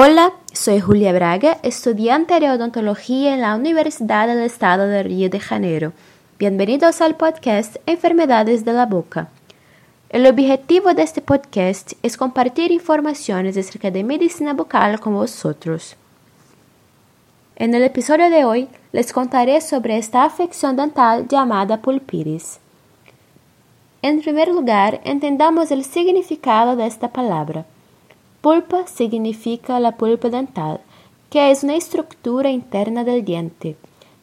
Hola, soy Julia Braga, estudiante de odontología en la Universidad del Estado de Río de Janeiro. Bienvenidos al podcast Enfermedades de la Boca. El objetivo de este podcast es compartir informaciones acerca de medicina bucal con vosotros. En el episodio de hoy les contaré sobre esta afección dental llamada pulpiris. En primer lugar, entendamos el significado de esta palabra. Pulpa significa la pulpa dental, que es una estructura interna del diente.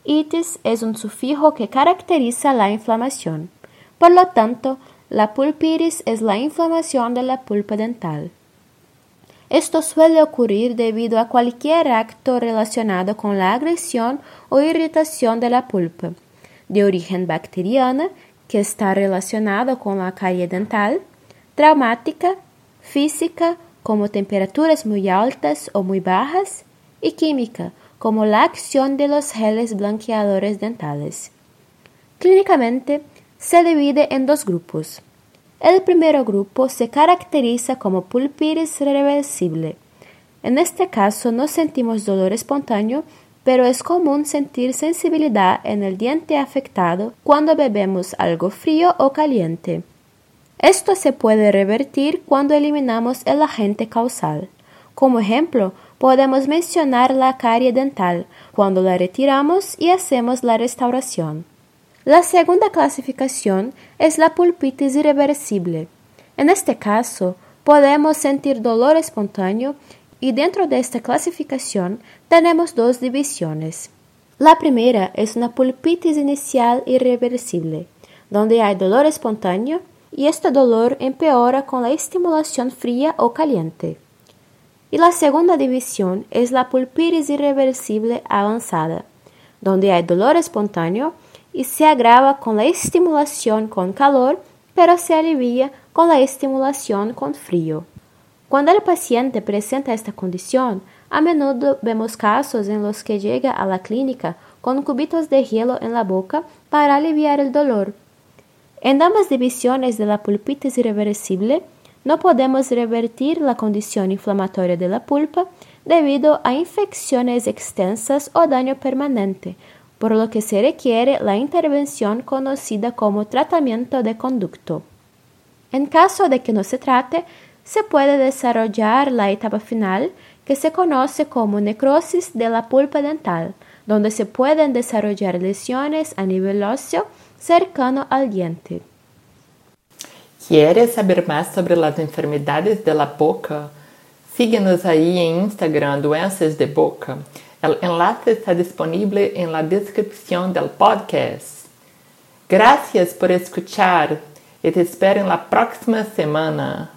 Itis es un sufijo que caracteriza la inflamación. Por lo tanto, la pulpiris es la inflamación de la pulpa dental. Esto suele ocurrir debido a cualquier acto relacionado con la agresión o irritación de la pulpa, de origen bacteriana, que está relacionado con la carie dental, traumática, física como temperaturas muy altas o muy bajas, y química, como la acción de los geles blanqueadores dentales. Clínicamente, se divide en dos grupos. El primer grupo se caracteriza como pulpiris reversible. En este caso no sentimos dolor espontáneo, pero es común sentir sensibilidad en el diente afectado cuando bebemos algo frío o caliente. Esto se puede revertir cuando eliminamos el agente causal. Como ejemplo, podemos mencionar la carie dental cuando la retiramos y hacemos la restauración. La segunda clasificación es la pulpitis irreversible. En este caso, podemos sentir dolor espontáneo y dentro de esta clasificación tenemos dos divisiones. La primera es una pulpitis inicial irreversible, donde hay dolor espontáneo y este dolor empeora con la estimulación fría o caliente. Y la segunda división es la pulpitis irreversible avanzada, donde hay dolor espontáneo y se agrava con la estimulación con calor, pero se alivia con la estimulación con frío. Cuando el paciente presenta esta condición, a menudo vemos casos en los que llega a la clínica con cubitos de hielo en la boca para aliviar el dolor en ambas divisiones de la pulpitis irreversible, no podemos revertir la condición inflamatoria de la pulpa debido a infecciones extensas o daño permanente, por lo que se requiere la intervención conocida como tratamiento de conducto. En caso de que no se trate, se puede desarrollar la etapa final que se conoce como necrosis de la pulpa dental, donde se pueden desarrollar lesiones a nivel óseo cercano al diente. ¿Quieres saber más sobre las enfermedades de la boca? Síguenos ahí en Instagram Doenças de Boca. El enlace está disponible en la descripción del podcast. Gracias por escuchar y te espero en la próxima semana.